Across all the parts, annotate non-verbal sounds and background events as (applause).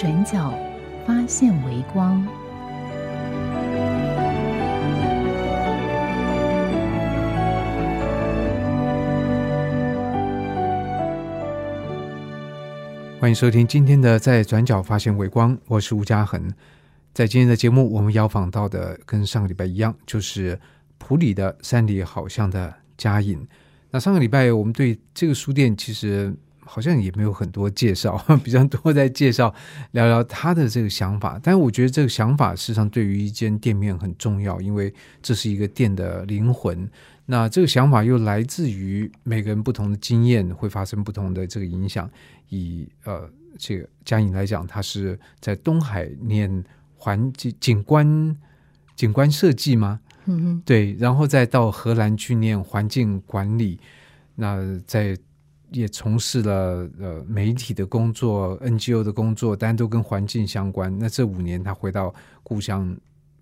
转角发现微光。欢迎收听今天的《在转角发现微光》，我是吴嘉恒。在今天的节目，我们邀访到的跟上个礼拜一样，就是普里的山里好像的佳颖。那上个礼拜我们对这个书店其实好像也没有很多介绍，(laughs) 比较多在介绍聊聊他的这个想法。但是我觉得这个想法事实上对于一间店面很重要，因为这是一个店的灵魂。那这个想法又来自于每个人不同的经验，会发生不同的这个影响。以呃，这个佳颖来讲，他是在东海念环境景观景观设计吗？嗯嗯，对，然后再到荷兰去念环境管理，那在也从事了呃媒体的工作、NGO 的工作，但都跟环境相关。那这五年他回到故乡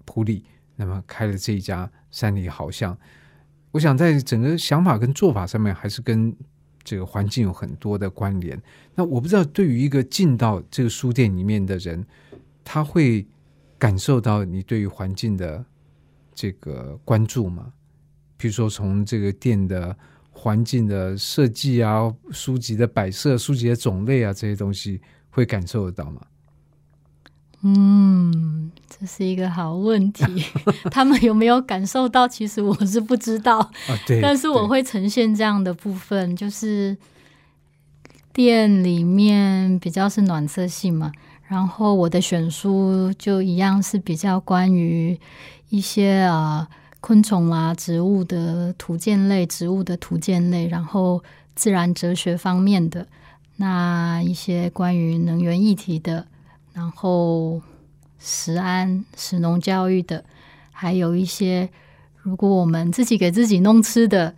普里，那么开了这一家山里好像。我想在整个想法跟做法上面，还是跟这个环境有很多的关联。那我不知道，对于一个进到这个书店里面的人，他会感受到你对于环境的这个关注吗？比如说，从这个店的环境的设计啊、书籍的摆设、书籍的种类啊这些东西，会感受得到吗？嗯，这是一个好问题。(laughs) 他们有没有感受到？其实我是不知道。啊，对。但是我会呈现这样的部分，就是店里面比较是暖色系嘛。然后我的选书就一样是比较关于一些啊昆虫啊、植物的图鉴类、植物的图鉴类，然后自然哲学方面的那一些关于能源议题的。然后，食安、食农教育的，还有一些，如果我们自己给自己弄吃的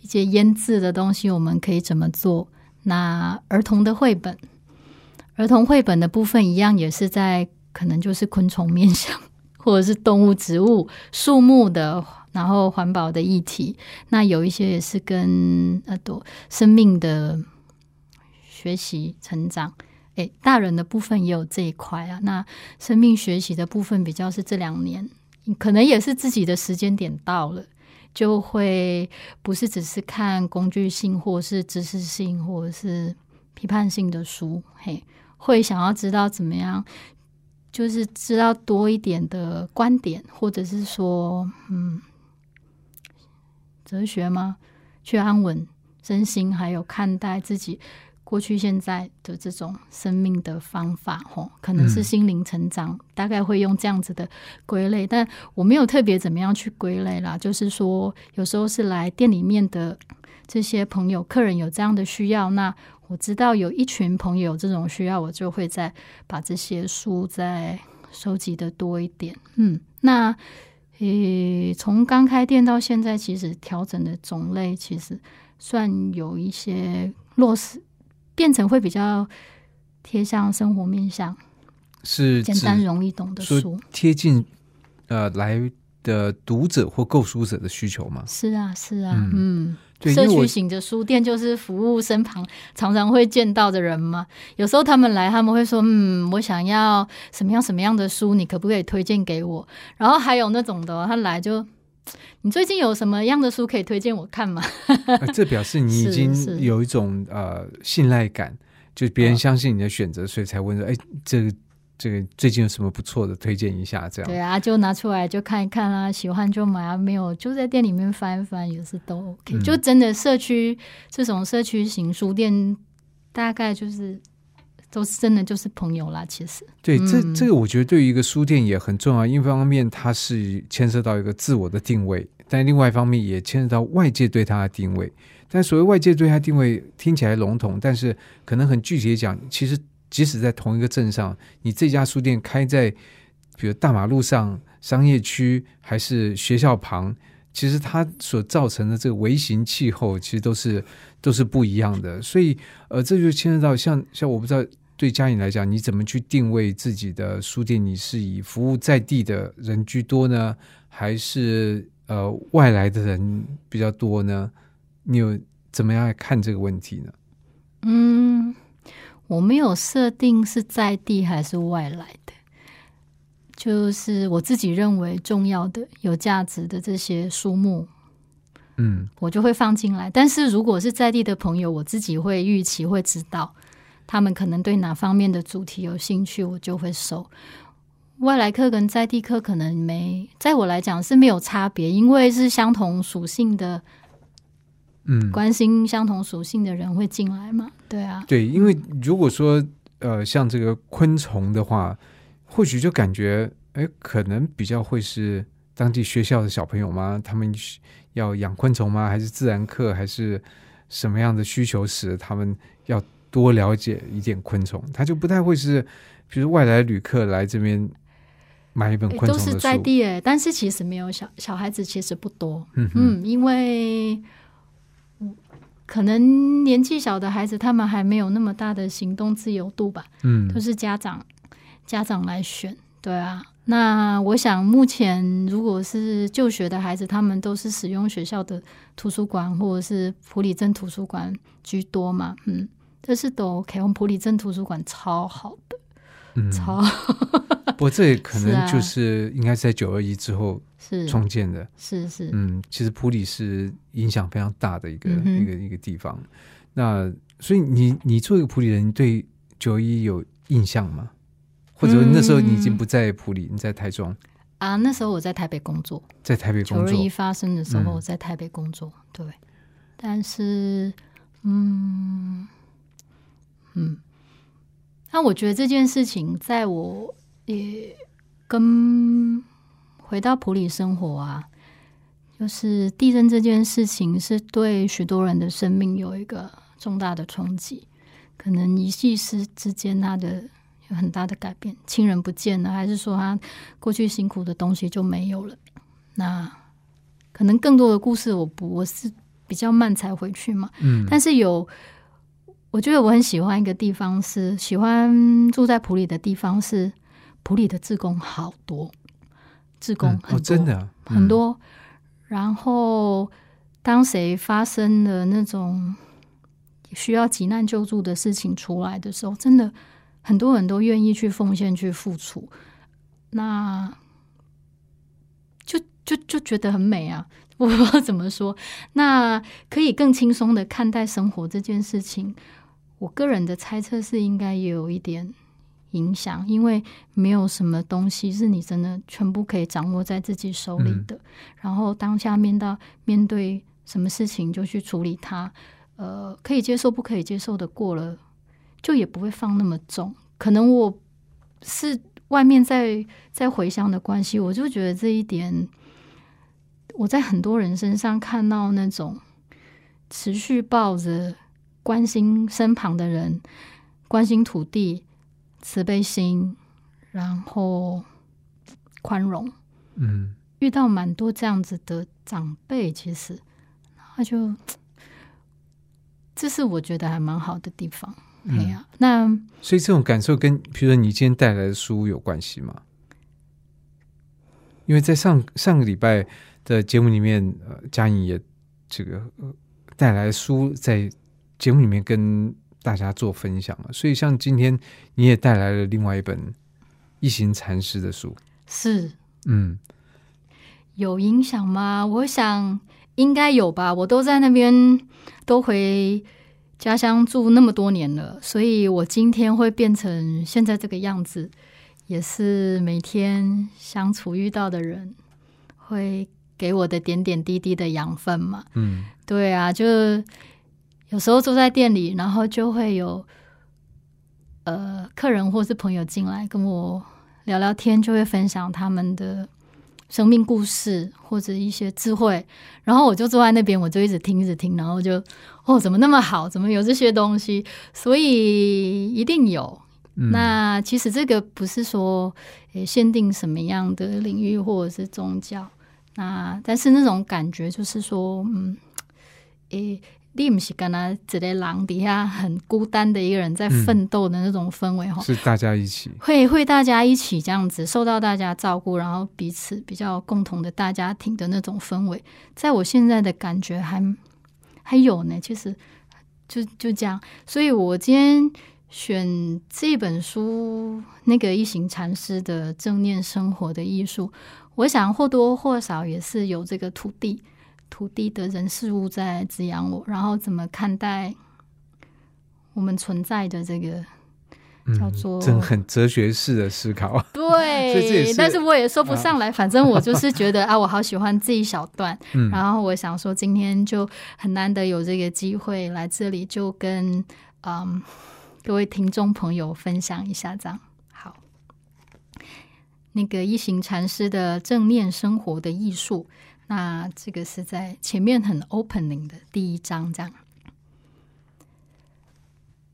一些腌制的东西，我们可以怎么做？那儿童的绘本，儿童绘本的部分一样，也是在可能就是昆虫面向，或者是动物、植物、树木的，然后环保的议题。那有一些也是跟呃，多生命的学习成长。诶，大人的部分也有这一块啊。那生命学习的部分比较是这两年，可能也是自己的时间点到了，就会不是只是看工具性，或是知识性，或者是批判性的书。嘿，会想要知道怎么样，就是知道多一点的观点，或者是说，嗯，哲学吗？去安稳身心，还有看待自己。过去、现在的这种生命的方法，吼，可能是心灵成长，大概会用这样子的归类，但我没有特别怎么样去归类啦。就是说，有时候是来店里面的这些朋友、客人有这样的需要，那我知道有一群朋友有这种需要，我就会再把这些书再收集的多一点。嗯，那诶，从刚开店到现在，其实调整的种类其实算有一些落实。变成会比较贴向生活面向，是简单容易懂的书，贴近呃来的读者或购书者的需求吗？是啊，是啊，嗯，社区型的书店就是服务身旁常常会见到的人嘛。有时候他们来，他们会说：“嗯，我想要什么样什么样的书，你可不可以推荐给我？”然后还有那种的，他来就。你最近有什么样的书可以推荐我看吗？(laughs) 这表示你已经有一种呃信赖感，就别人相信你的选择，所以才问说：“哎，这个这个最近有什么不错的推荐一下？”这样对啊，就拿出来就看一看啊，喜欢就买啊，没有就在店里面翻一翻，也是都 OK。就真的社区这种社区型书店，大概就是。都是真的就是朋友啦，其实对这这个我觉得对于一个书店也很重要。一方面它是牵涉到一个自我的定位，但另外一方面也牵涉到外界对它的定位。但所谓外界对它定位听起来笼统，但是可能很具体的讲，其实即使在同一个镇上，你这家书店开在比如大马路上、商业区还是学校旁，其实它所造成的这个微型气候，其实都是都是不一样的。所以，呃，这就牵涉到像像我不知道对嘉颖来讲，你怎么去定位自己的书店？你是以服务在地的人居多呢，还是呃外来的人比较多呢？你有怎么样看这个问题呢？嗯，我没有设定是在地还是外来的，就是我自己认为重要的、有价值的这些书目，嗯我就会放进来。但是如果是在地的朋友，我自己会预期会知道他们可能对哪方面的主题有兴趣，我就会收。外来客跟在地客可能没，在我来讲是没有差别，因为是相同属性的，嗯，关心相同属性的人会进来嘛？对啊，对，因为如果说呃像这个昆虫的话，或许就感觉哎，可能比较会是当地学校的小朋友吗？他们要养昆虫吗？还是自然课？还是什么样的需求使他们要多了解一点昆虫？他就不太会是，比如外来旅客来这边买一本昆虫都是在地诶，但是其实没有小小孩子其实不多，嗯嗯，因为嗯可能年纪小的孩子他们还没有那么大的行动自由度吧，嗯都是家长家长来选，对啊。那我想，目前如果是就学的孩子，他们都是使用学校的图书馆或者是普里镇图书馆居多嘛，嗯，但是都 OK。我们普里镇图书馆超好的，嗯，超 (laughs) 不过这可是啊能就是应该在九二一之后是创建的。是是，嗯，其实普里是影响非常大的一个、嗯一个一个地方。那所以你你作为一个普里人，你对九一有印象吗？或者那时候你已经不在普里，你在台中，啊，那时候我在台北工作，在台北工作九一。发生的时候嗯我在台北工作，对。但是，嗯嗯，那我觉得这件事情，在我也跟回到普里生活啊，就是地震这件事情是对许多人的生命有一个重大的冲击，可能一夕之之间他的有很大的改变，亲人不见了，还是说他过去辛苦的东西就没有了？那可能更多的故事，我不我是比较慢才回去嘛，嗯但是有，我觉得我很喜欢一个地方是喜欢住在普里的地方是普里的志工好多，志工嗯哦，真的啊很多。然后当谁发生了那种需要急难救助的事情出来的时候，真的很多人都愿意去奉献、去付出。那就就就觉得很美啊！(laughs) 我不知道怎么说。那可以更轻松的看待生活这件事情，我个人的猜测是应该也有一点影响，因为没有什么东西是你真的全部可以掌握在自己手里的。然后当下面到面对什么事情就去处理它，呃，可以接受不可以接受的过了，就也不会放那么重。可能我是外面在在回乡的关系，我就觉得这一点，我在很多人身上看到那种持续抱着关心身旁的人、关心土地、慈悲心，然后宽容。嗯遇到蛮多这样子的长辈，其实他就这是我觉得还蛮好的地方。哎嗯，呀、那所以这种感受跟，比如说你今天带来的书有关系吗？因为在上上个礼拜的节目里面，呃，嘉颖也这个、呃、带来书在节目里面跟大家做分享了，所以像今天你也带来了另外一本一行禅师的书，是嗯有影响吗？我想应该有吧。我都在那边都回家乡住那么多年了，所以我今天会变成现在这个样子，也是每天相处遇到的人会给我的点点滴滴的养分嘛。嗯对啊，就有时候坐在店里，然后就会有呃客人或是朋友进来跟我聊聊天，就会分享他们的生命故事或者一些智慧，然后我就坐在那边，我就一直听，一直听，然后就哦，怎么那么好？怎么有这些东西？所以一定有。嗯那其实这个不是说诶限定什么样的领域或者是宗教，那但是那种感觉就是说，嗯，诶，你不是跟他一个狼底下很孤单的一个人在奋斗的那种氛围哈、是大家一起，会会大家一起这样子受到大家照顾，然后彼此比较共同的大家庭的那种氛围，在我现在的感觉还还有呢。其实就就这样，所以我今天选这本书，那个一行禅师的正念生活的艺术，我想或多或少也是有这个土地。土地的人事物在滋养我，然后怎么看待我们存在的这个嗯叫做真很哲学式的思考。(laughs) 对，是但是我也说不上来，反正我就是觉得 (laughs) 啊，我好喜欢这一小段，嗯然后我想说今天就很难得有这个机会来这里，就跟嗯各位听众朋友分享一下，这样好。那个一行禅师的正念生活的艺术，那这个是在前面很 opening 的第一章，这样。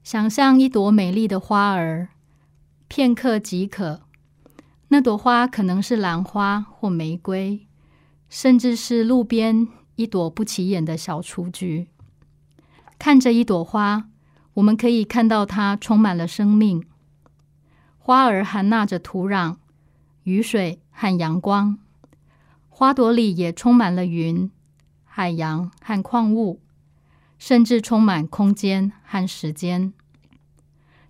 想象一朵美丽的花儿，片刻即可。那朵花可能是兰花或玫瑰，甚至是路边一朵不起眼的小雏菊。看着一朵花，我们可以看到它充满了生命。花儿含纳着土壤、雨水和阳光，花朵里也充满了云、海洋和矿物，甚至充满空间和时间。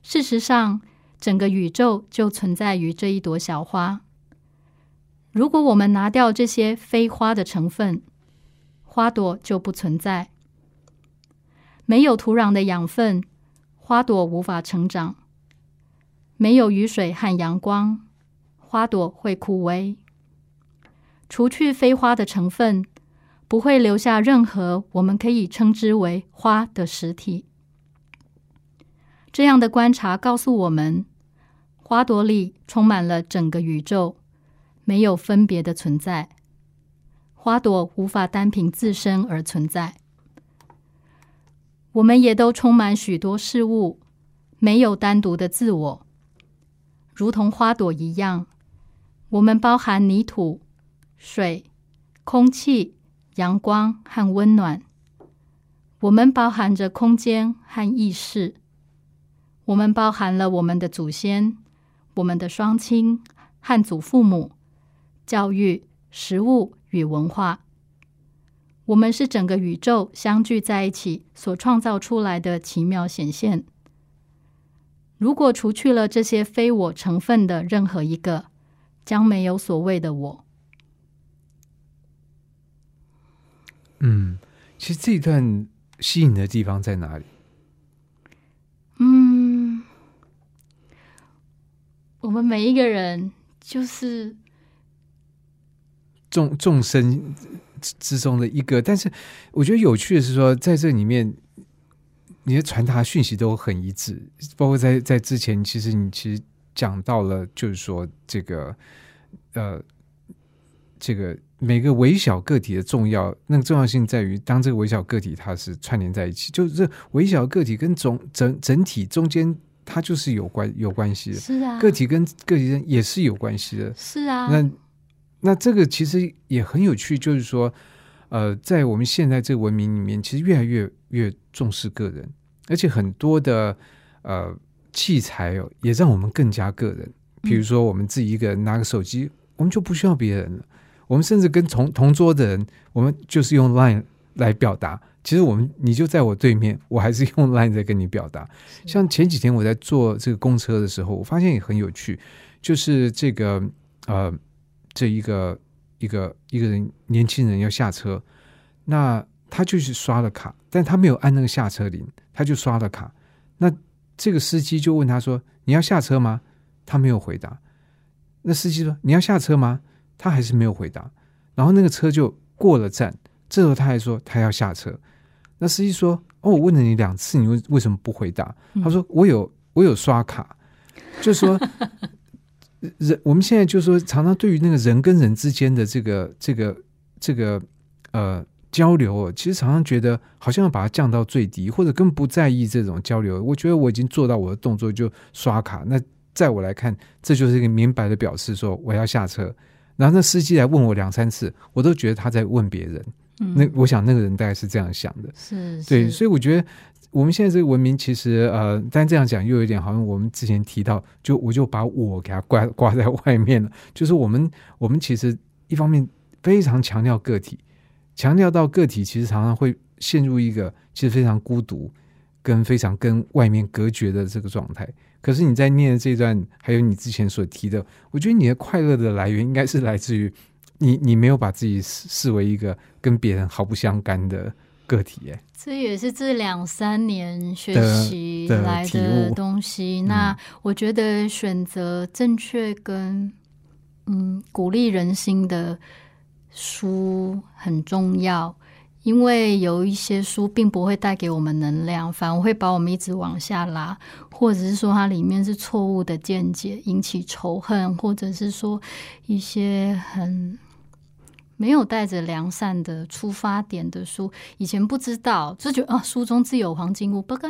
事实上，整个宇宙就存在于这一朵小花。如果我们拿掉这些非花的成分，花朵就不存在。没有土壤的养分，花朵无法成长；没有雨水和阳光，花朵会枯萎。除去非花的成分，不会留下任何我们可以称之为花的实体。这样的观察告诉我们，花朵里充满了整个宇宙，没有分别的存在。花朵无法单凭自身而存在。我们也都充满许多事物，没有单独的自我。如同花朵一样，我们包含泥土、水、空气、阳光和温暖。我们包含着空间和意识。我们包含了我们的祖先、我们的双亲和祖父母、教育、食物与文化。我们是整个宇宙相聚在一起所创造出来的奇妙显现。如果除去了这些非我成分的任何一个，将没有所谓的我。嗯，其实这一段吸引的地方在哪里？嗯，我们每一个人就是众众生之之中的一个，但是我觉得有趣的是说，在这里面，你的传达讯息都很一致，包括在在之前，其实你其实讲到了，就是说这个呃，这个每个微小个体的重要，那个重要性在于，当这个微小个体它是串联在一起，就是这微小个体跟总整整体中间，它就是有关有关系的，是啊，个体跟个体间也是有关系的。是啊，那那这个其实也很有趣，就是说，呃，在我们现在这个文明里面，其实越来越越重视个人，而且很多的呃器材哦，也让我们更加个人。比如说，我们自己一个人拿个手机，我们就不需要别人了。我们甚至跟同同桌的人，我们就是用 Line 来表达。其实我们你就在我对面，我还是用 Line 在跟你表达。像前几天我在坐这个公车的时候，我发现也很有趣，就是这个呃。这一个一个一个人年轻人要下车，那他就是刷了卡，但他没有按那个下车铃，他就刷了卡。那这个司机就问他说：“你要下车吗？”他没有回答。那司机说：“你要下车吗？”他还是没有回答。然后那个车就过了站，这时候他还说他要下车。那司机说：“哦，我问了你两次，你为为什么不回答？”他说：“我有我有刷卡。”就说。(laughs) 人我们现在就说，常常对于那个人跟人之间的这个这个这个呃交流哦，其实常常觉得好像要把它降到最低，或者更不在意这种交流。我觉得我已经做到我的动作就刷卡，那在我来看，这就是一个明白的表示，说我要下车。然后那司机来问我两三次，我都觉得他在问别人。那我想那个人大概是这样想的，是对，所以我觉得我们现在这个文明其实呃，但这样讲又有点好像我们之前提到，就我就把我给它挂挂在外面了。(laughs) 就是我们我们其实一方面非常强调个体，强调到个体其实常常会陷入一个其实非常孤独跟非常跟外面隔绝的这个状态。可是你在念的这段，还有你之前所提的，我觉得你的快乐的来源应该是来自于。你你没有把自己视视为一个跟别人毫不相干的个体，哎，这也是这两三年学习来的东西。那我觉得选择正确跟嗯鼓励人心的书很重要，因为有一些书并不会带给我们能量，反而会把我们一直往下拉，或者是说它里面是错误的见解，引起仇恨，或者是说一些很。没有带着良善的出发点的书，以前不知道，就觉得啊，书中自有黄金屋。不过，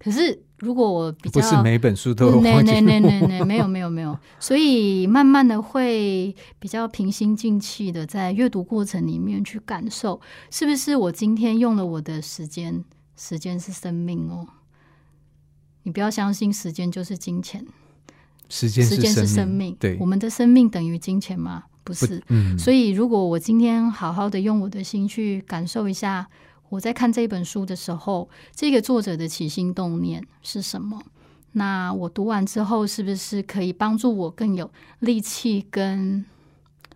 可是如果我比较不是每本书都有黄金屋，没有没有没有，所以慢慢的会比较平心静气的在阅读过程里面去感受，是不是我今天用了我的时间，时间是生命哦。你不要相信时间就是金钱，时间时间是生命，对，我们的生命等于金钱吗？不是，所以如果我今天好好的用我的心去感受一下，我在看这本书的时候，这个作者的起心动念是什么？那我读完之后，是不是可以帮助我更有力气跟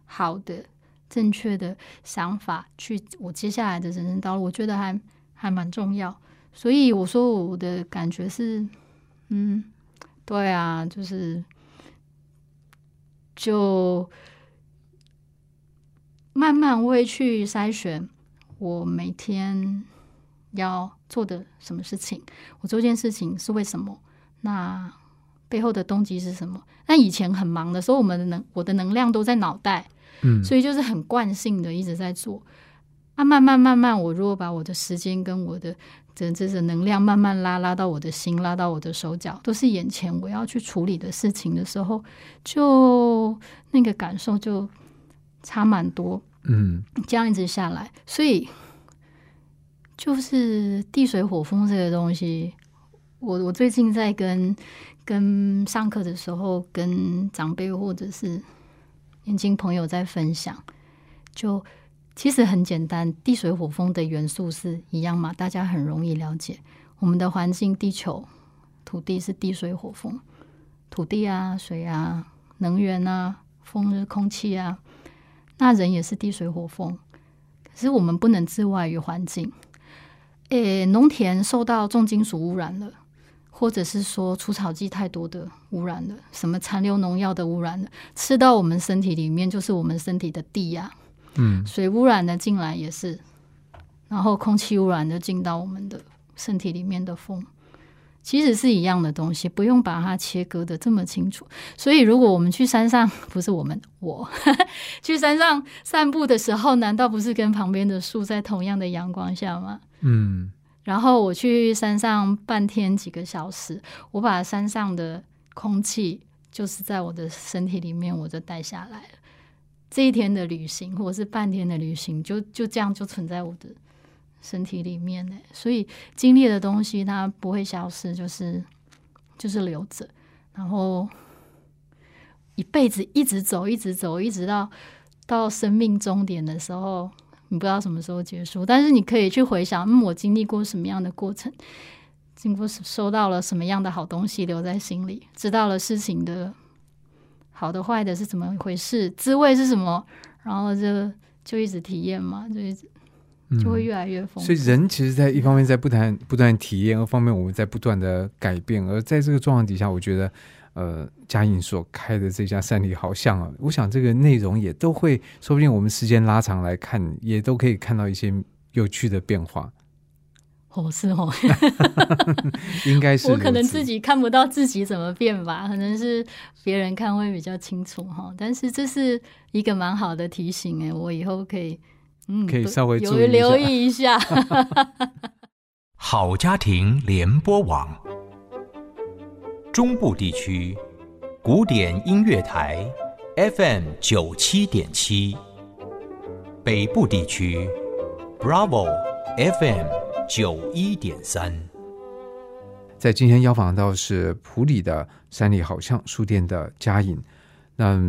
好的、正确的想法去我接下来的人生道路？我觉得还还蛮重要。所以我说我的感觉是，嗯，对啊，就是就。慢慢会去筛选我每天要做的什么事情，我做件事情是为什么？那背后的动机是什么？那以前很忙的时候，我们的能我的能量都在脑袋，嗯，所以就是很惯性的一直在做。啊，慢慢慢慢，我如果把我的时间跟我的这这个能量慢慢拉拉到我的心，拉到我的手脚，都是眼前我要去处理的事情的时候，就那个感受就。差蛮多，嗯，这样一直下来，所以就是地水火风这个东西，我我最近在跟跟上课的时候，跟长辈或者是年轻朋友在分享，就其实很简单，地水火风的元素是一样嘛，大家很容易了解。我们的环境，地球、土地是地水火风，土地啊、水啊、能源啊、风是空气啊。那人也是地水火风，可是我们不能自外于环境。诶，农田受到重金属污染了，或者是说除草剂太多的污染了，什么残留农药的污染了，吃到我们身体里面就是我们身体的地呀。嗯，水污染的进来也是，然后空气污染的进到我们的身体里面的风。其实是一样的东西，不用把它切割的这么清楚。所以，如果我们去山上，不是我们我 (laughs) 去山上散步的时候，难道不是跟旁边的树在同样的阳光下吗？嗯。然后我去山上半天几个小时，我把山上的空气就是在我的身体里面，我就带下来了。这一天的旅行，或者是半天的旅行，就就这样就存在我的。身体里面呢，所以经历的东西它不会消失，就是就是留着，然后一辈子一直走，一直走，一直到到生命终点的时候，你不知道什么时候结束，但是你可以去回想，嗯，我经历过什么样的过程，经过收到了什么样的好东西留在心里，知道了事情的好的坏的是怎么回事，滋味是什么，然后就就一直体验嘛，就一直。就会越来越丰富。所以人其实，在一方面在不断不断体验，二方面我们在不断的改变。而在这个状况底下，我觉得，呃，嘉颖所开的这家山里好像啊，我想这个内容也都会，说不定我们时间拉长来看，也都可以看到一些有趣的变化。哦，是哦，(laughs) 应该是我可能自己看不到自己怎么变吧，可能是别人看会比较清楚哈。但是这是一个蛮好的提醒哎，我以后可以嗯可以稍微注意一下留意一下。(laughs) 好家庭联播网，中部地区古典音乐台 FM 九七点七，北部地区 Bravo FM 九一点三。在今天邀访到是普里的山里好像书店的嘉颖。那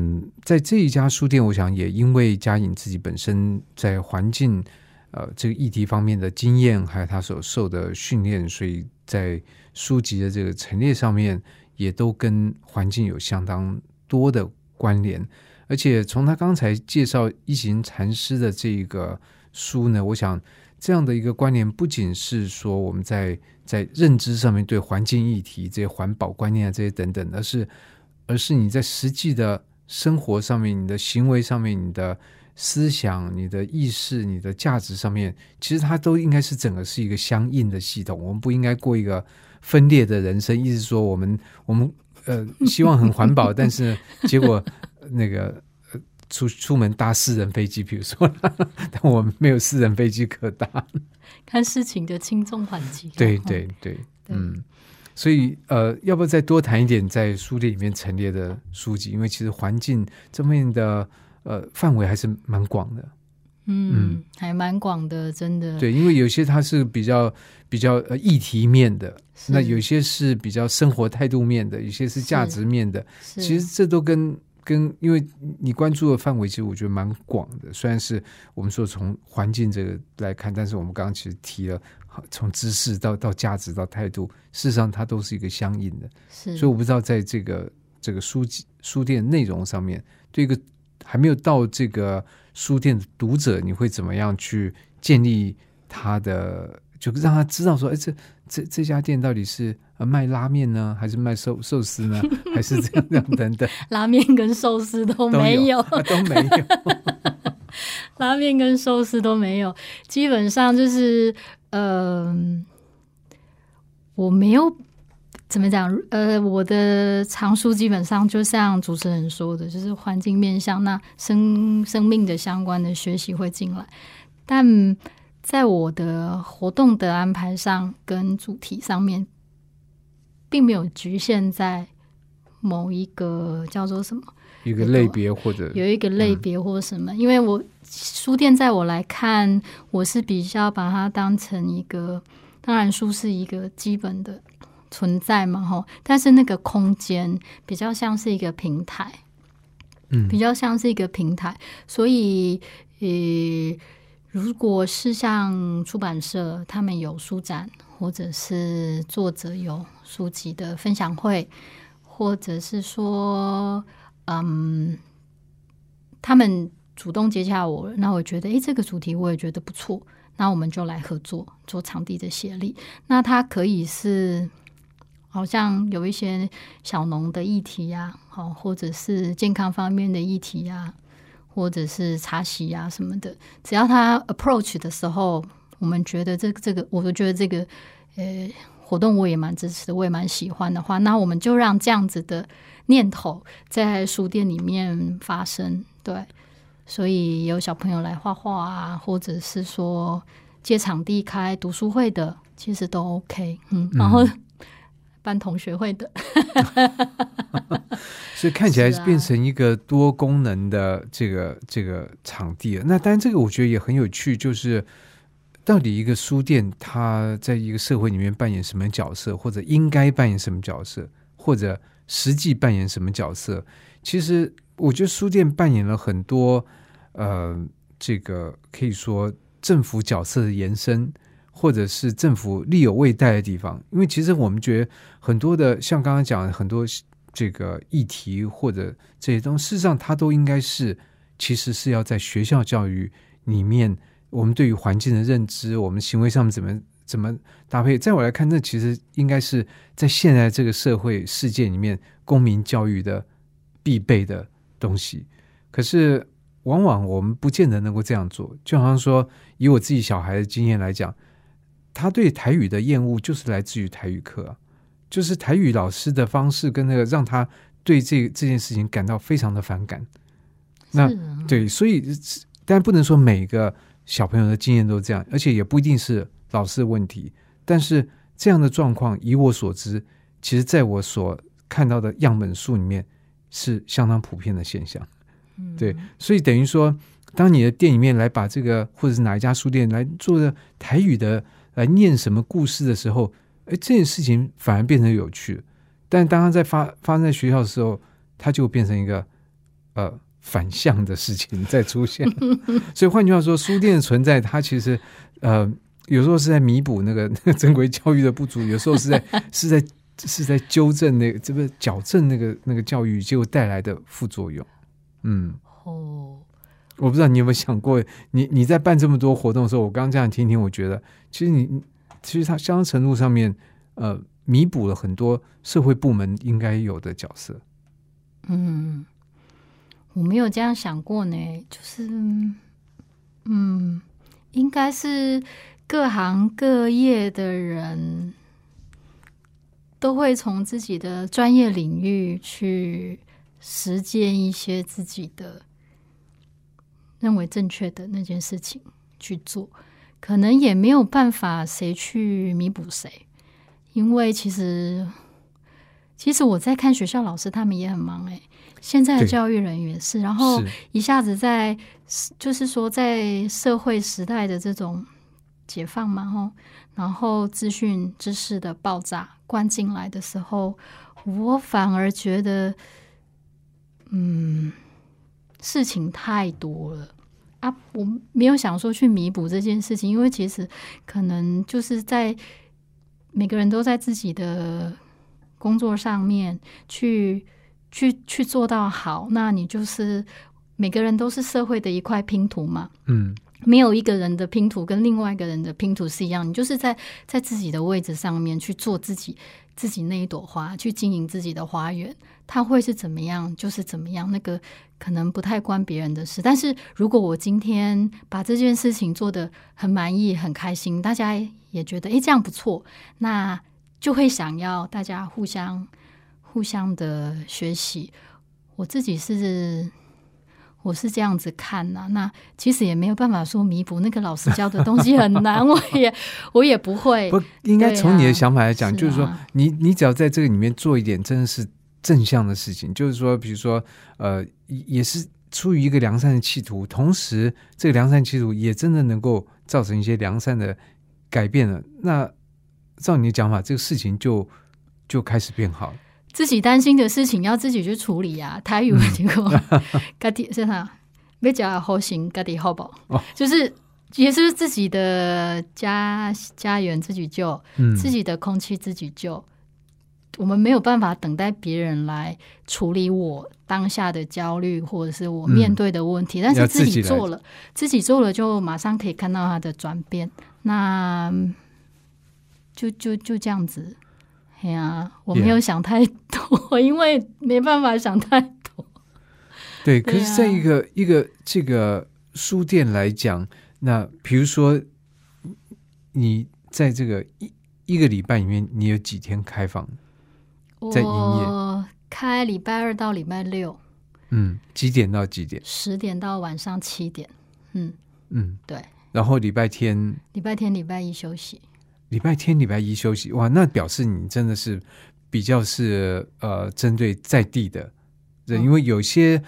在这一家书店，我想也因为嘉颖自己本身在环境呃这个议题方面的经验，还有他所受的训练，所以在书籍的这个陈列上面，也都跟环境有相当多的关联。而且从他刚才介绍一行禅师的这个书呢，我想这样的一个关联，不仅是说我们在在认知上面对环境议题、这些环保观念啊这些等等，而是而是你在实际的生活上面、你的行为上面、你的思想、你的意识、你的价值上面，其实它都应该是整个是一个相应的系统。我们不应该过一个分裂的人生，意思说我们 (laughs) 我们呃希望很环保，但是结果那个。呃出出门搭私人飞机，比如说，(laughs) 但我们没有私人飞机可搭。看事情的轻重缓急。对哦对对，嗯，所以呃，要不要再多谈一点在书店里面陈列的书籍？因为其实环境这面的呃范围还是蛮广的。嗯，还蛮广的，真的。对，因为有些它是比较比较呃议题面的，那有些是比较生活态度面的，有些是价值面的。其实这都跟跟，因为你关注的范围其实我觉得蛮广的。虽然是我们说从环境这个来看，但是我们刚刚其实提了，从知识到到价值到态度，事实上它都是一个相应的。是，所以我不知道在这个这个书籍书店内容上面，对一个还没有到这个书店的读者，你会怎么样去建立他的，就让他知道说，哎，这这这家店到底是呃卖拉面呢，还是卖寿寿司呢，(laughs) 还是这样这样等等，(laughs) 拉面跟寿司都都没有啊都没有。(laughs) 拉面跟寿司都没有，基本上就是，嗯、我没有怎么讲，呃，我的藏书基本上就像主持人说的，就是环境面向，那生生命的相关的学习会进来，但在我的活动的安排上跟主题上面，并没有局限在某一个叫做什么。一个类别或者有一个类别或什么，因为我书店在我来看，我是比较把它当成一个，当然书是一个基本的存在嘛，吼，但是那个空间比较像是一个平台，嗯。比较像是一个平台，所以呃，如果是像出版社他们有书展，或者是作者有书籍的分享会，或者是说，嗯，他们主动接洽我，那我觉得，诶，这个主题我也觉得不错，那我们就来合作做场地的协力。那它可以是。好像有一些小农的议题呀、好，或者是健康方面的议题呀、或者是茶席呀、什么的，只要他 approach 的时候，我们觉得这这个，我就觉得这个呃活动我也蛮支持，我也蛮喜欢的话，那我们就让这样子的念头在书店里面发生，对，所以有小朋友来画画啊，或者是说借场地开读书会的，其实都 OK，嗯，然后办同学会的，(laughs) 所以看起来是啊变成一个多功能的这个这个场地了。那当然，这个我觉得也很有趣，就是到底一个书店它在一个社会里面扮演什么角色，或者应该扮演什么角色，或者实际扮演什么角色？其实我觉得书店扮演了很多呃，这个可以说政府角色的延伸。或者是政府力有未逮的地方，因为其实我们觉得很多的，像刚刚讲的很多这个议题或者这些东西，事实上它都应该是其实是要在学校教育里面，我们对于环境的认知，我们行为上面怎么怎么搭配。在我来看，那其实应该是在现在这个社会世界里面，公民教育的必备的东西。可是往往我们不见得能够这样做，就好像说，以我自己小孩的经验来讲。他对台语的厌恶就是来自于台语课、啊，就是台语老师的方式跟那个让他对这这件事情感到非常的反感。那对，所以但不能说每个小朋友的经验都这样，而且也不一定是老师的问题。但是这样的状况，以我所知，其实在我所看到的样本数里面是相当普遍的现象。嗯对，所以等于说，当你的店里面来把这个，或者是哪一家书店来做的台语的来念什么故事的时候，哎，这件事情反而变成有趣。但当它在发发生在学校的时候，它就变成一个呃反向的事情在出现。(laughs) 所以换句话说，书店的存在，它其实呃有时候是在弥补那个那 (laughs) 个正规教育的不足，有时候是在 (laughs) 是在是在纠正那个这个矫正那个那个教育结果带来的副作用。嗯，哦，我不知道你有没有想过，你你在办这么多活动的时候，我刚刚这样听听，我觉得其实你你其实它相当程度上面呃弥补了很多社会部门应该有的角色。嗯，我没有这样想过呢，就是嗯，应该是各行各业的人都会从自己的专业领域去实践一些自己的认为正确的那件事情去做，可能也没有办法谁去弥补谁，因为其实其实我在看学校老师，他们也很忙哎、现在的教育人员是，然后一下子在就是说在社会时代的这种解放嘛，吼，然后资讯知识的爆炸灌进来的时候，我反而觉得，嗯，事情太多了啊！我没有想说去弥补这件事情，因为其实可能就是在每个人都在自己的工作上面去去去做到好，那你就是每个人都是社会的一块拼图嘛。嗯，没有一个人的拼图跟另外一个人的拼图是一样，你就是在在自己的位置上面去做自己自己那一朵花，去经营自己的花园，它会是怎么样就是怎么样，那个可能不太关别人的事。但是如果我今天把这件事情做得很满意、很开心，大家也觉得诶这样不错，那就会想要大家互相互相的学习。我自己是我是这样子看呐、那其实也没有办法说弥补那个老师教的东西很难，(laughs) 我也我也不会。不应该从你的想法来讲，是就是说啊你你只要在这个里面做一点真的是正向的事情，就是说，比如说呃，也也是出于一个良善的企图，同时这个良善企图也真的能够造成一些良善的改变了。那照你的讲法，这个事情就就开始变好了。自己担心的事情要自己去处理啊。台语结果，(laughs) 家己是啥？要讲好心，家己好不就是也是自己的家家园自己救，嗯，自己的空气自己救。我们没有办法等待别人来处理我当下的焦虑，或者是我面对的问题，但是自己做了，自己做了就马上可以看到它的转变。那就就就这样子。哎呀，我没有想太多 (laughs) 因为没办法想太多。对，可是，在啊一个、一个这个书店来讲，那比如说你在这个一一个礼拜里面，你有几天开放？在营业我开礼拜二到礼拜六，嗯，几点到几点？十点到晚上七点。嗯，嗯，对。然后礼拜天、礼拜天、礼拜一休息。礼拜天、礼拜一休息，哇，那表示你真的是比较是呃针对在地的人，嗯因为有些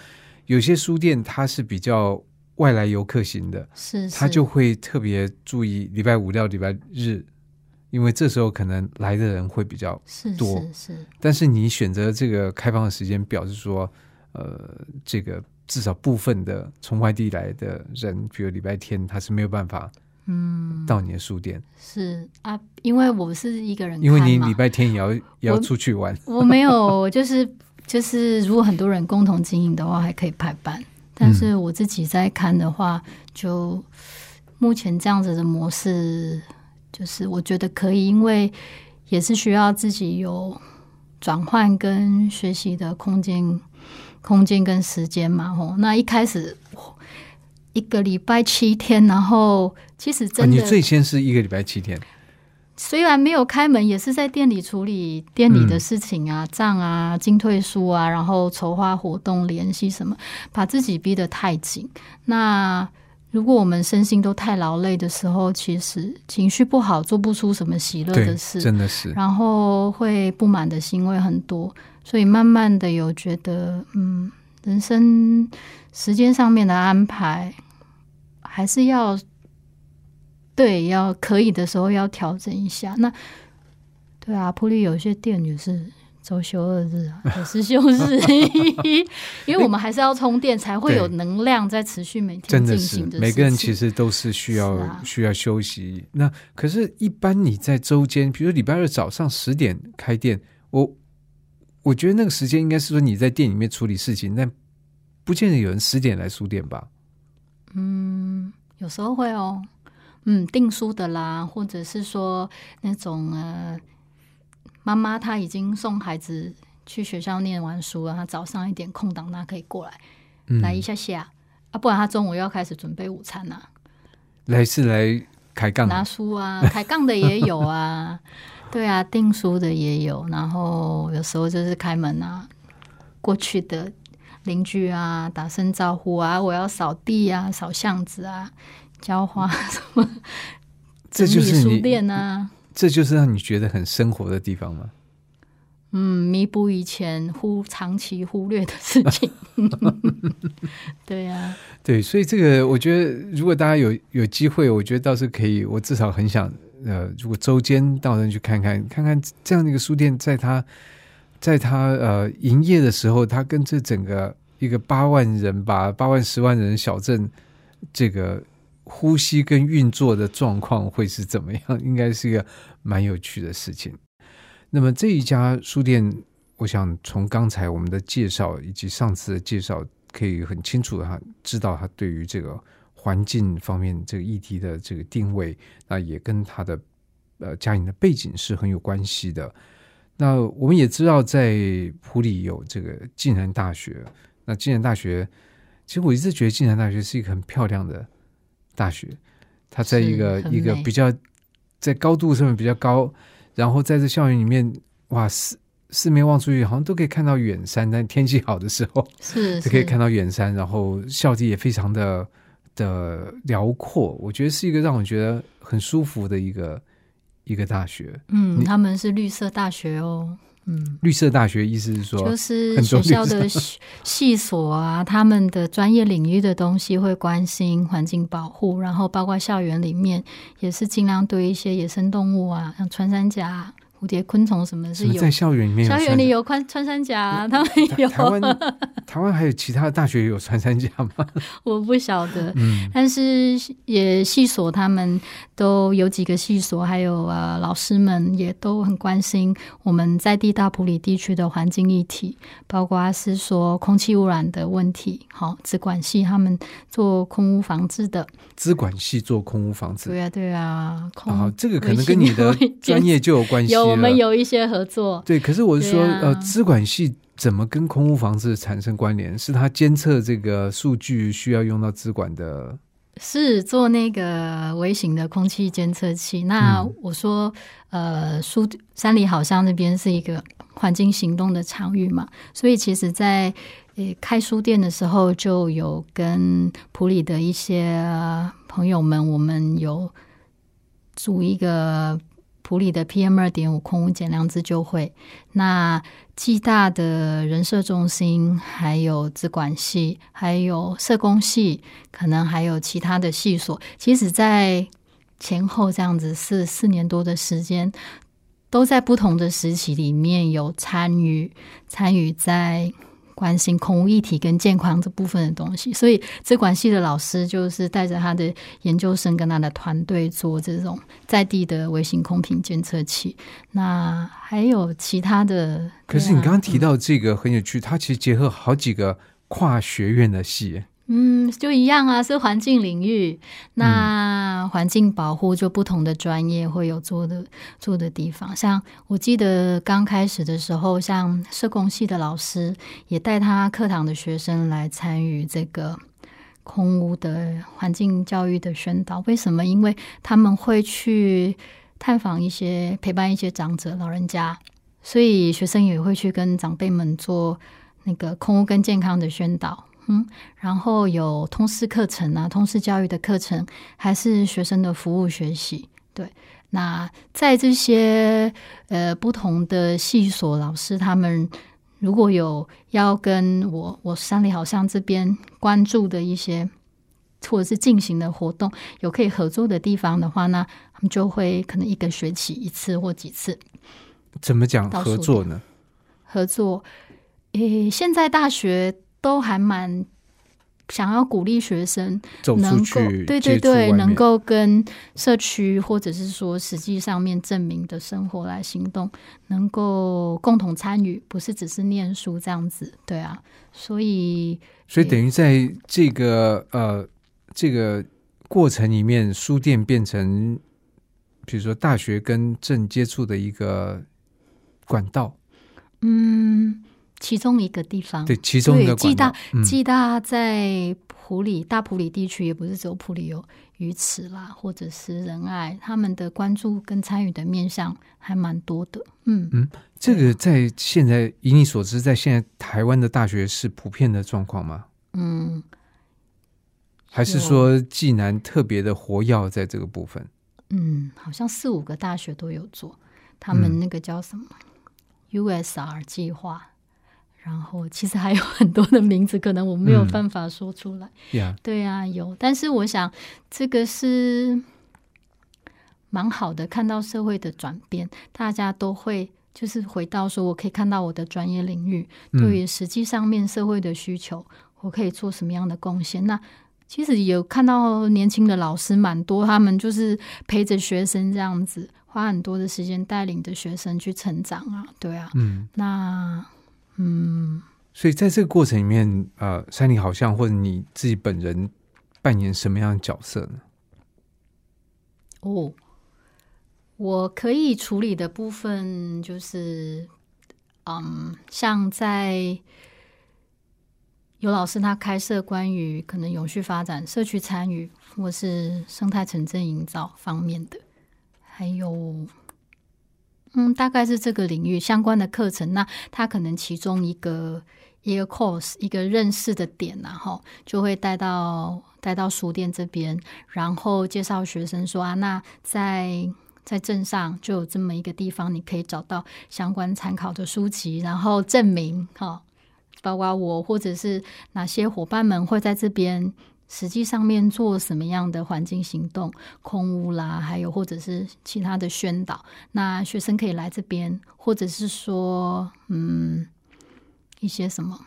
有些书店它是比较外来游客型的，是，他就会特别注意礼拜五到礼拜日，因为这时候可能来的人会比较。是多是是，但是你选择这个开放的时间，表示说，呃，这个至少部分的从外地来的人，比如礼拜天，他是没有办法嗯，到你的书店，是啊，因为我是一个人，因为你礼，拜天也要也要出去玩。我没有，就 (laughs) 是就是，如果很多人共同经营的话，还可以排班。但是我自己在看的话，就目前这样子的模式，就是我觉得可以，因为也是需要自己有转换跟学习的空间、空间跟时间嘛。吼，那一开始一个礼拜七天，然后其实啊，真的、你最先是一个礼拜七天，虽然没有开门，也是在店里处理店里的事情啊，账啊、进退书啊，然后筹划活动、联系什么，把自己逼得太紧。那如果我们身心都太劳累的时候，其实情绪不好，做不出什么喜乐的，事，真的是，然后会不满的行为很多，所以慢慢的有觉得，嗯，人生时间上面的安排还是要对，要可以的时候要调整一下。那对啊，普里有些店也是周休二日啊，也是休日，因为我们还是要充电，才会有能量在持续每天真的是进行的每个人其实都是需要需要休息。那可是，一般你在周间，比如礼拜二早上十点开店，我我觉得那个时间应该是说你在店里面处理事情，但不见得有人十点来书店吧？嗯，有时候会哦，嗯，订书的啦，或者是说那种呃，妈妈她已经送孩子去学校念完书了，她早上一点空档，她可以过来、嗯，来一下下。啊，不然她中午又要开始准备午餐呐、来是来开杠拿书啊，抬杠的也有啊，(laughs) (laughs) (laughs) 对啊，订书的也有，然后有时候就是开门啊，过去的邻居啊，打声招呼啊，我要扫地啊，扫巷子啊，浇花什么 (laughs) (laughs) 这就是你店啊，这就是让你觉得很生活的地方吗？嗯，弥补以前忽长期忽略的事情。(laughs) 对啊，对，所以这个我觉得，如果大家有有机会，我觉得倒是可以。我至少很想，呃，如果周间到那去看看，看看这样的一个书店，在它在它呃营业的时候，它跟这整个一个八万人吧，八万十万人小镇，这个呼吸跟运作的状况会是怎么样？(laughs) 应该是一个蛮有趣的事情。那么这一家书店，我想从刚才我们的介绍以及上次的介绍，可以很清楚的哈知道他对于这个环境方面这个议题的这个定位，那也跟他的呃家庭的背景是很有关系的。那我们也知道，在普里有这个暨南大学，那暨南大学，其实我一直觉得暨南大学是一个很漂亮的大学，它在一个一个比较在高度上面比较高，然后在这校园里面，哇，四四面望出去好像都可以看到远山，但天气好的时候，是就可以看到远山，然后校地也非常的的辽阔，我觉得是一个让我觉得很舒服的一个一个大学。嗯，他们是绿色大学哦，嗯。绿色大学意思是说，就是学校的系系所啊，他们的专业领域的东西会关心环境保护，然后包括校园里面也是尽量对一些野生动物啊，像穿山甲啊、蝴蝶、昆虫什么是有。在校园里面有校园里有穿穿山甲、啊，他们有，台湾台湾还有其他的大学有穿山甲吗？(laughs) 我不晓得。嗯，但是也系所他们都有几个系所，还有呃老师们也都很关心我们在地大埔里地区的环境议题，包括是说空气污染的问题。好，资管系他们做空屋防治的，资管系做空屋房子对啊对啊，空啊，这个可能跟你的专业就有关系。有我们有一些合作。对，可是我是说，啊呃，资管系怎么跟空屋房子产生关联？是它监测这个数据需要用到资管的是做那个微型的空气监测器。那嗯我说，呃，书山里好像那边是一个环境行动的场域嘛，所以其实在，呃开书店的时候，就有跟普里的一些呃朋友们，我们有组一个。普里的 PM 二点五空污减量自救会，那暨大的人社中心，还有资管系，还有社工系，可能还有其他的系所，其实，在前后这样子四四年多的时间，都在不同的时期里面有参与参与在关心空无一体跟健康这部分的东西，所以资管系的老师就是带着他的研究生跟他的团队做这种在地的微型空瓶监测器。那还有其他的，可是你刚刚提到这个很有趣，它其实结合好几个跨学院的系，嗯，就一样啊，是环境领域。那环境保护就不同的专业会有做的做的地方。像我记得刚开始的时候，像社工系的老师也带他课堂的学生来参与这个空屋的环境教育的宣导。为什么？因为他们会去探访一些陪伴一些长者老人家，所以学生也会去跟长辈们做那个空屋跟健康的宣导。嗯，然后有通识课程啊，通识教育的课程，还是学生的服务学习。对，那在这些呃不同的系所老师，他们如果有要跟我我山里好像这边关注的一些或者是进行的活动，有可以合作的地方的话，那他们就会可能一个学期一次或几次怎么讲合作呢？合作。诶，现在大学都还蛮想要鼓励学生走出能够去，对对对，能够跟社区或者是说实际上面证明的生活来行动，能够共同参与，不是只是念书这样子，对啊，所以所以等于在这个呃这个过程里面，书店变成比如说大学跟正接触的一个管道，嗯，其中一个地方，对，其中一个对暨大。暨大在普里大普里地区，也不是只有普里有鱼池啦，或者是仁爱，他们的关注跟参与的面向还蛮多的。嗯嗯，这个在现在以你所知，在现在台湾的大学是普遍的状况吗？嗯，还是说暨南特别的活跃在这个部分？嗯，好像四五个大学都有做，他嗯们那个叫什么、USR 计划，然后其实还有很多的名字，可能我没有嗯办法说出来。呀、对啊，有，但是我想这个是蛮好的，看到社会的转变，大家都会就是回到说，我可以看到我的专业领域嗯对于实际上面社会的需求，我可以做什么样的贡献？那其实有看到年轻的老师蛮多，他们就是陪着学生这样子，花很多的时间带领着学生去成长啊，对啊，嗯，那嗯。所以在这个过程里面，呃，山里好像或者你自己本人扮演什么样的角色呢？哦，我可以处理的部分就是，嗯，像在有老师他开设关于可能永续发展、社区参与或是生态城镇营造方面的，还有。嗯，大概是这个领域相关的课程。那他可能其中一个一个 course 一个认识的点然后就会带到带到书店这边，然后介绍学生说啊，那在在镇上就有这么一个地方，你可以找到相关参考的书籍，然后证明哈、包括我或者是哪些伙伴们会在这边实际上面做什么样的环境行动、空屋啦，还有或者是其他的宣导。那学生可以来这边，或者是说，嗯，一些什么，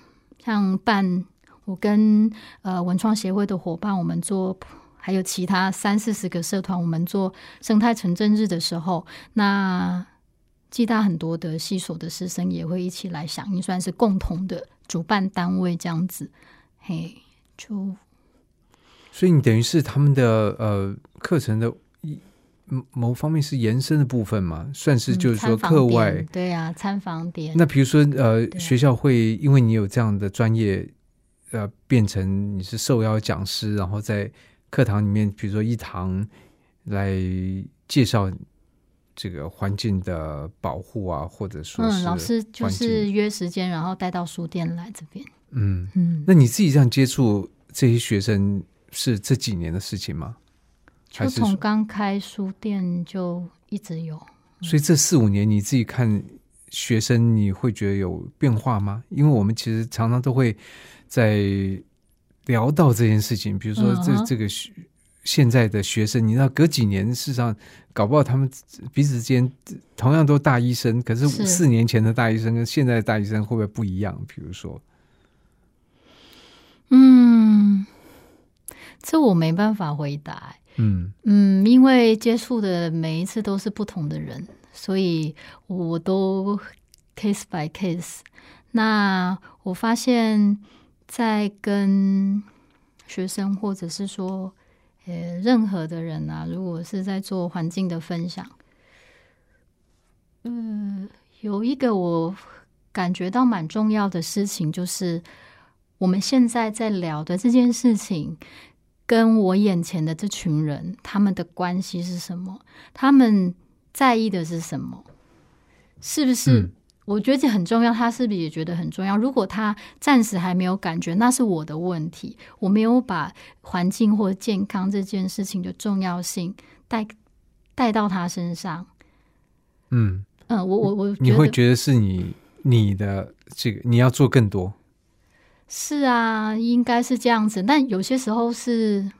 像办我跟呃文创协会的伙伴，我们做。还有其他三四十个社团，我们做生态城镇日的时候，那暨大很多的系所的师生也会一起来响应，算是共同的主办单位这样子。嘿，就所以你等于是他们的呃课程的一某某方面是延伸的部分嘛，算是就是说课外。对啊，参访点。那比如说呃，学校会因为你有这样的专业，呃，变成你是受邀讲师，然后在课堂里面，比如说一堂来介绍这个环境的保护啊，或者说是嗯，老师就是约时间，然后带到书店来这边。嗯，嗯，那你自己这样接触这些学生是这几年的事情吗？还就是从刚开书店就一直有。所以这四五年你自己看学生，你会觉得有变化吗？因为我们其实常常都会在聊到这件事情，比如说这、这个学现在的学生，你知道隔几年，事实上搞不好他们彼此之间同样都大医生，可是是四年前的大医生跟现在的大医生会不会不一样？比如说，嗯，这我没办法回答欸。嗯嗯，因为接触的每一次都是不同的人，所以我都 case by case。那我发现，在跟学生或者是说，呃，任何的人啊，如果是在做环境的分享，嗯，有一个我感觉到蛮重要的事情，就是我们现在在聊的这件事情。跟我眼前的这群人，他们的关系是什么？他们在意的是什么？是不是？嗯我觉得这很重要，他是不是也觉得很重要？如果他暂时还没有感觉，那是我的问题，我没有把环境或健康这件事情的重要性带带到他身上。嗯，嗯，我我我你会觉得是你你的这个你要做更多，是啊，应该是这样子。但有些时候是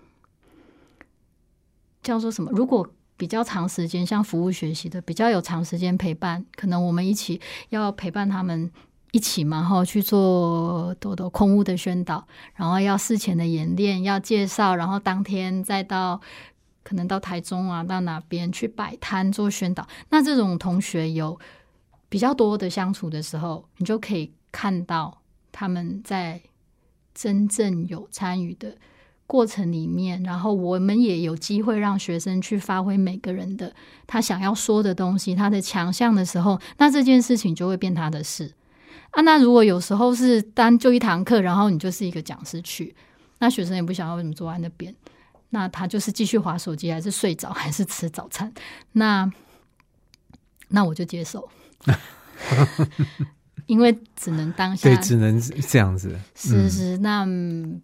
叫做什么？如果比较长时间，像服务学习的，比较有长时间陪伴，可能我们一起要陪伴他们一起嘛，哈，去做多多空屋的宣导，然后要事前的演练，要介绍，然后当天再到可能到台中啊，到哪边去摆摊做宣导。那这种同学有比较多的相处的时候，你就可以看到他们在真正有参与的过程里面，然后我们也有机会让学生去发挥每个人的他想要说的东西，他的强项的时候，那这件事情就会变他的事啊。那如果有时候是单就一堂课，然后你就是一个讲师去，那学生也不想要为什么坐在那边，那他就是继续划手机，还是睡着，还是吃早餐，那那我就接受。因为只能当下对，只能这样子。嗯是是，那嗯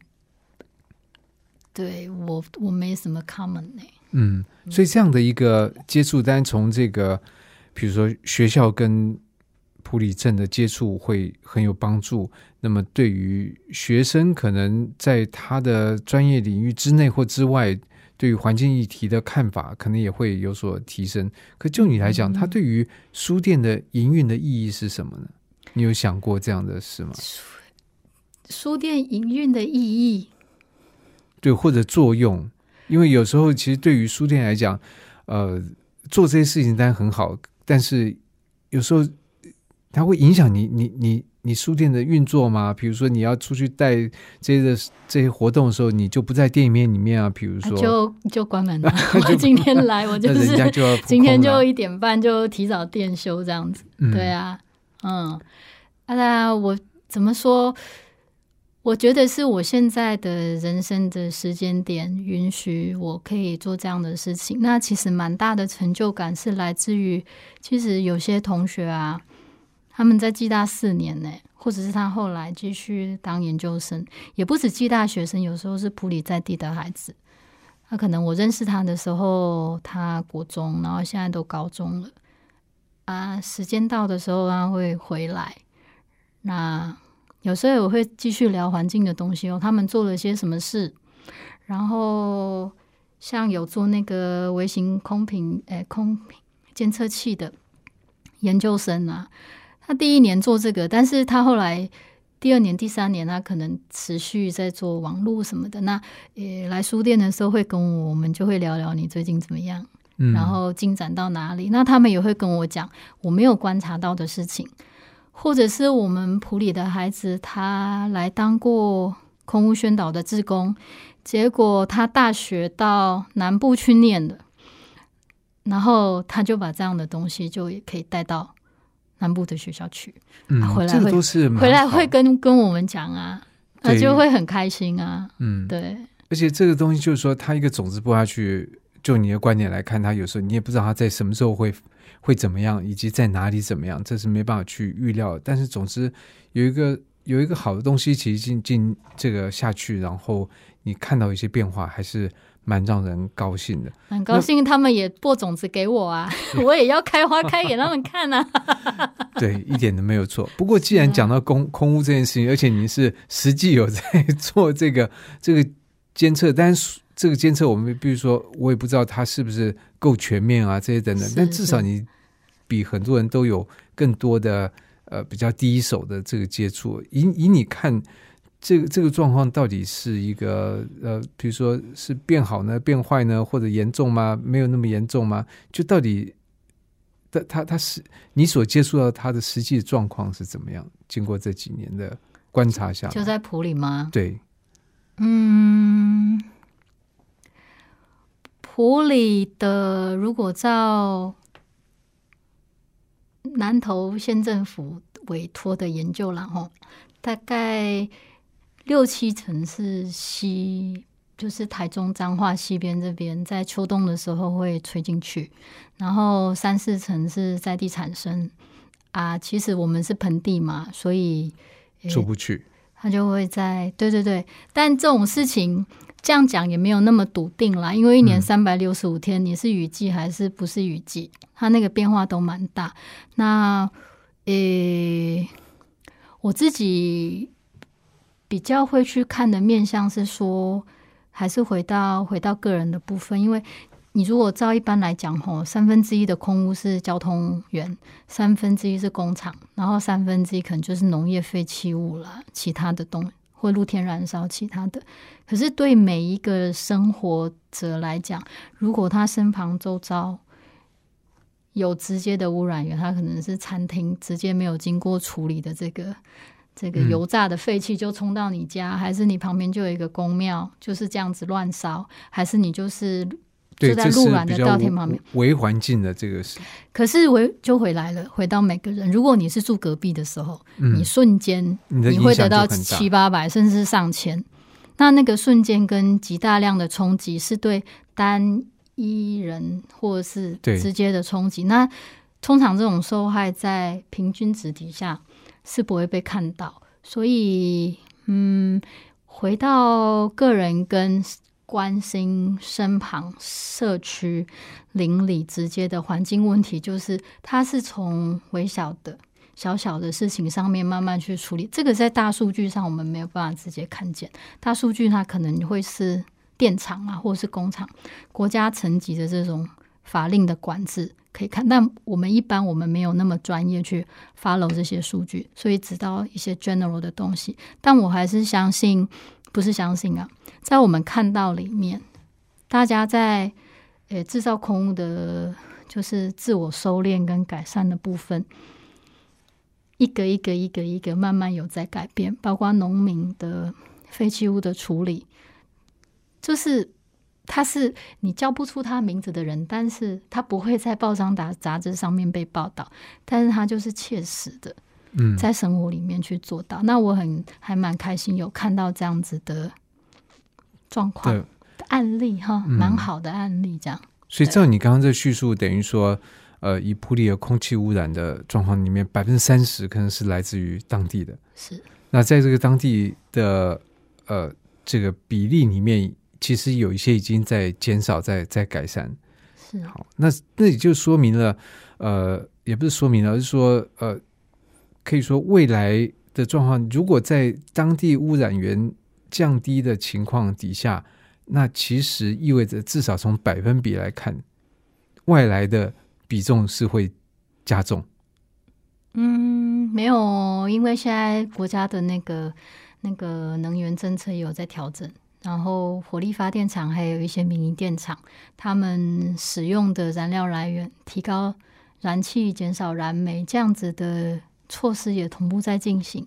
对我我没什么 common 呢、嗯，所以这样的一个接触，单从这个，比如说学校跟普里镇的接触会很有帮助。那么对于学生，可能在他的专业领域之内或之外，对于环境议题的看法，可能也会有所提升。可就你来讲，嗯它对于书店的营运的意义是什么呢？你有想过这样的事吗？书店营运的意义，对，或者作用，因为有时候其实对于书店来讲，呃，做这些事情当然很好，但是有时候它会影响你你你你书店的运作吗？比如说你要出去带这些的这些活动的时候，你就不在店里面里面啊，比如啊说，就就关门了。(laughs) 我今天来，我就是就 (laughs) 今天就一点半就提早店休这样子。嗯对啊，嗯，啊，那我怎么说？我觉得是我现在的人生的时间点允许我可以做这样的事情。那其实蛮大的成就感是来自于，其实有些同学啊，他们在暨大四年呢，或者是他后来继续当研究生，也不止暨大学生，有时候是普里在地的孩子。他可能我认识他的时候，他国中，然后现在都高中了。啊，时间到的时候他会回来。那有时候我会继续聊环境的东西哦，他们做了些什么事，然后像有做那个微型空瓶诶空瓶监测器的研究生啊，他第一年做这个，但是他后来第二年、第三年，他可能持续在做网络什么的。那呃，来书店的时候会跟，我们就会聊聊你最近怎么样。嗯然后进展到哪里。那他们也会跟我讲我没有观察到的事情，或者是我们普里的孩子他来当过空屋宣导的志工，结果他大学到南部去念的，然后他就把这样的东西就也可以带到南部的学校去，嗯，这个回来会都是回来会跟跟我们讲啊，那对就会很开心啊，嗯，对。而且这个东西就是说，它一个种子播下去，就你的观点来看，他有时候你也不知道他在什么时候会会怎么样，以及在哪里怎么样，这是没办法去预料的。但是总之有一个有一个好的东西，其实进进这个下去，然后你看到一些变化，还是蛮让人高兴的。很高兴他们也播种子给我啊，(laughs) 我也要开花开给他们看啊。(laughs) 对，一点都没有错。不过既然讲到空空屋这件事情，而且你是实际有在 (laughs) 做这个这个监测，但是这个监测我们比如说，我也不知道它是不是够全面啊，这些等等。但至少你比很多人都有更多的呃比较第一手的这个接触。以以你看。这个这个状况到底是一个呃，比如说是变好呢、变坏呢，或者严重吗？没有那么严重吗？就到底他他他是你所接触到它的实际状况是怎么样？经过这几年的观察下来，就在普里吗？对，嗯，普里的如果照南投县政府委托的研究啦，吼，大概六七成是西就是台中彰化西边这边，在秋冬的时候会吹进去，然后三四成是在地产生啊。其实我们是盆地嘛，所以出不去，它就会在对对对。但这种事情这样讲也没有那么笃定啦，因为一年三百六十五天，你是雨季还是不是雨季，它那个变化都蛮大。那呃，我自己比较会去看的面向是说。还是回到回到个人的部分，因为你如果照一般来讲，吼，三分之一的空屋是交通源，三分之一是工厂，然后三分之一可能就是农业废弃物了，其他的东或露天燃烧其他的。可是对每一个生活者来讲，如果他身旁周遭有直接的污染源，他可能是餐厅直接没有经过处理的这个。这个油炸的废气就冲到你家，还是你旁边就有一个公庙，就是这样子乱烧，还是你就是就在路软的稻田旁边，微环境的这个是。可是回就回来了，回到每个人。如果你是住隔壁的时候，你瞬间你会得到七八百甚至上千，那那个瞬间跟极大量的冲击是对单一人或者是直接的冲击。那通常这种受害在平均值底下。是不会被看到，所以，嗯，回到个人跟关心身旁社区邻里直接的环境问题，就是它是从微小的小小的事情上面慢慢去处理。这个在大数据上我们没有办法直接看见，大数据它可能会是电厂啊，或是工厂、国家层级的这种法令的管制。可以看，但我们一般我们没有那么专业去 follow 这些数据，所以知道一些 general 的东西。但我还是相信，不是相信啊，在我们看到里面，大家在呃制造空屋的，就是自我收敛跟改善的部分，一个一个一个一个慢慢有在改变，包括农民的废弃物的处理，就是。他是你叫不出他名字的人，但是他不会在报章杂杂志上面被报道，但是他就是切实的，嗯，在生活里面去做到。那我很还蛮开心，有看到这样子的状况案例哈，蛮好的案例这样。所以照你刚刚这叙述，等于说，呃，以普里的空气污染的状况里面，百分之三十可能是来自于当地的。是。那在这个当地的呃这个比例里面。其实有一些已经在减少，在在改善。是好，那那也就说明了，呃，也不是说明了，而是说，呃，可以说未来的状况，如果在当地污染源降低的情况底下，那其实意味着至少从百分比来看，外来的比重是会加重。嗯，没有，因为现在国家的那个那个能源政策有在调整。然后，火力发电厂还有一些民营电厂，他们使用的燃料来源提高燃气、减少燃煤，这样子的措施也同步在进行。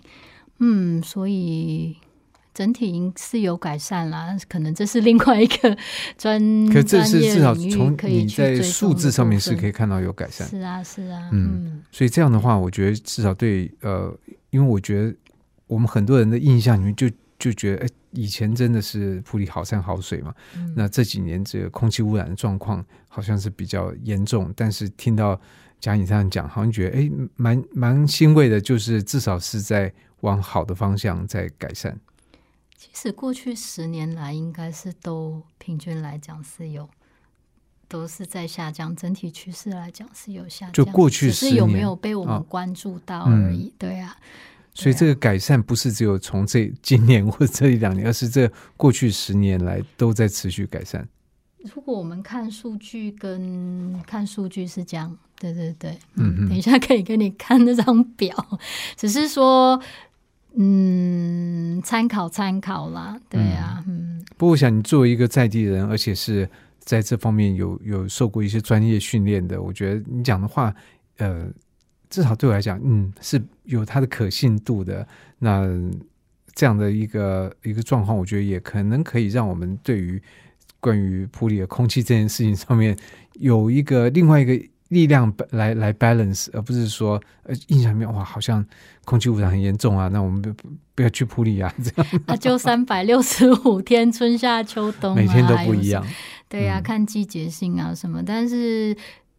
嗯，所以整体是有改善啦。可能这是另外一个专可这是至少从你在数字上面是可以看到有改善。是啊，是啊。嗯，所以这样的话，我觉得至少对呃，因为我觉得我们很多人的印象里面就。就觉得哎，以前真的是普里好山好水嘛。那这几年这个空气污染的状况好像是比较严重，但是听到贾颖这样讲，好像觉得哎，蛮蛮欣慰的，就是至少是在往好的方向在改善。其实过去十年来，应该是都平均来讲是有都是在下降，整体趋势来讲是有下降。就过去十年有没有被我们关注到而已？对啊。所以这个改善不是只有从这今年或这一两年，而是这过去十年来都在持续改善。如果我们看数据，跟看数据是这样，对对对，嗯，等一下可以给你看那张表，只是说，嗯，参考参考啦，对啊，嗯。不过我想，你作为一个在地人，而且是在这方面有有受过一些专业训练的，我觉得你讲的话，呃。至少对我来讲，嗯，是有它的可信度的。那这样的一个一个状况，我觉得也可能可以让我们对于关于普里的空气这件事情上面有一个另外一个力量来来 balance，而不是说呃印象里面哇好像空气污染很严重啊，那我们不不要去普里啊，这样 (laughs) 那就三百六十五天，春夏秋冬、啊，每天都不一样。对呀、嗯看季节性啊什么，但是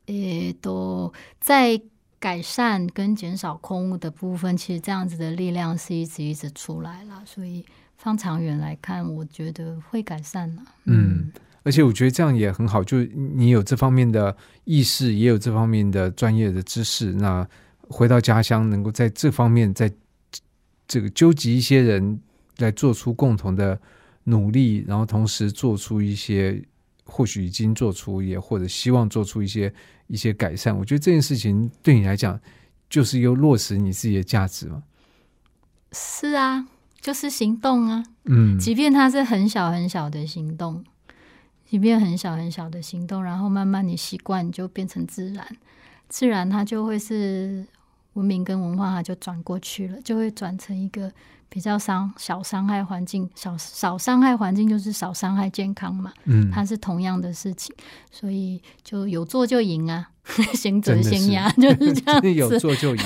呃，都在改善跟减少空污的部分，其实这样子的力量是一直一直出来了，所以放长远来看，我觉得会改善了。嗯，而且我觉得这样也很好，就你有这方面的意识，也有这方面的专业的知识，那回到家乡，能够在这方面在这个纠集一些人来做出共同的努力，然后同时做出一些或许已经做出，也或者希望做出一些一些改善。我觉得这件事情对你来讲，就是又落实你自己的价值嘛。是啊，就是行动啊，嗯，即便它是很小很小的行动，即便很小很小的行动，然后慢慢你习惯，你就变成自然，自然它就会是文明跟文化，它就转过去了，就会转成一个比较伤小伤害环境，少少伤害环境就是少伤害健康嘛，嗯，它是同样的事情，所以就有做就赢啊，行 (laughs) 者先压，就是这样子 (laughs) 有子。做就赢。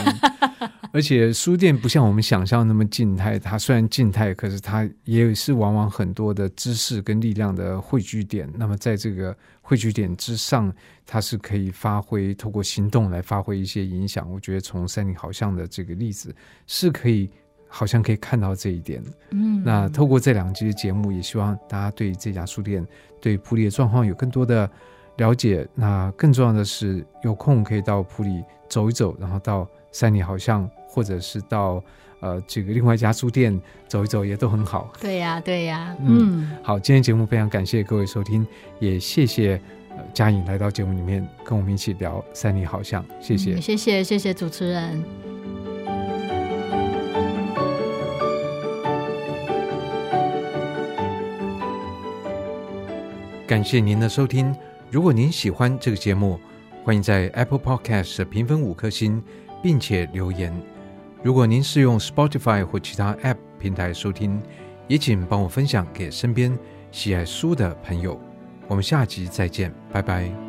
而且书店不像我们想象那么静态，它虽然静态，可是它也是往往很多的知识跟力量的汇聚点。那么在这个汇聚点之上，它是可以发挥透过行动来发挥一些影响。我觉得从三里好像的这个例子是可以。好像可以看到这一点。嗯，那透过这两集的节目，也希望大家对这家书店、对普里的状况有更多的了解。那更重要的是，有空可以到普里走一走，然后到三里好像，或者是到呃这个另外一家书店走一走，也都很好。对呀、对呀、嗯嗯好，今天节目非常感谢各位收听，也谢谢呃嘉颖来到节目里面跟我们一起聊三里好像，谢谢。嗯谢谢谢谢主持人。感谢您的收听。如果您喜欢这个节目，欢迎在 Apple Podcast 评分五颗星，并且留言。如果您是用 Spotify 或其他 App 平台收听，也请帮我分享给身边喜爱书的朋友。我们下集再见，拜拜。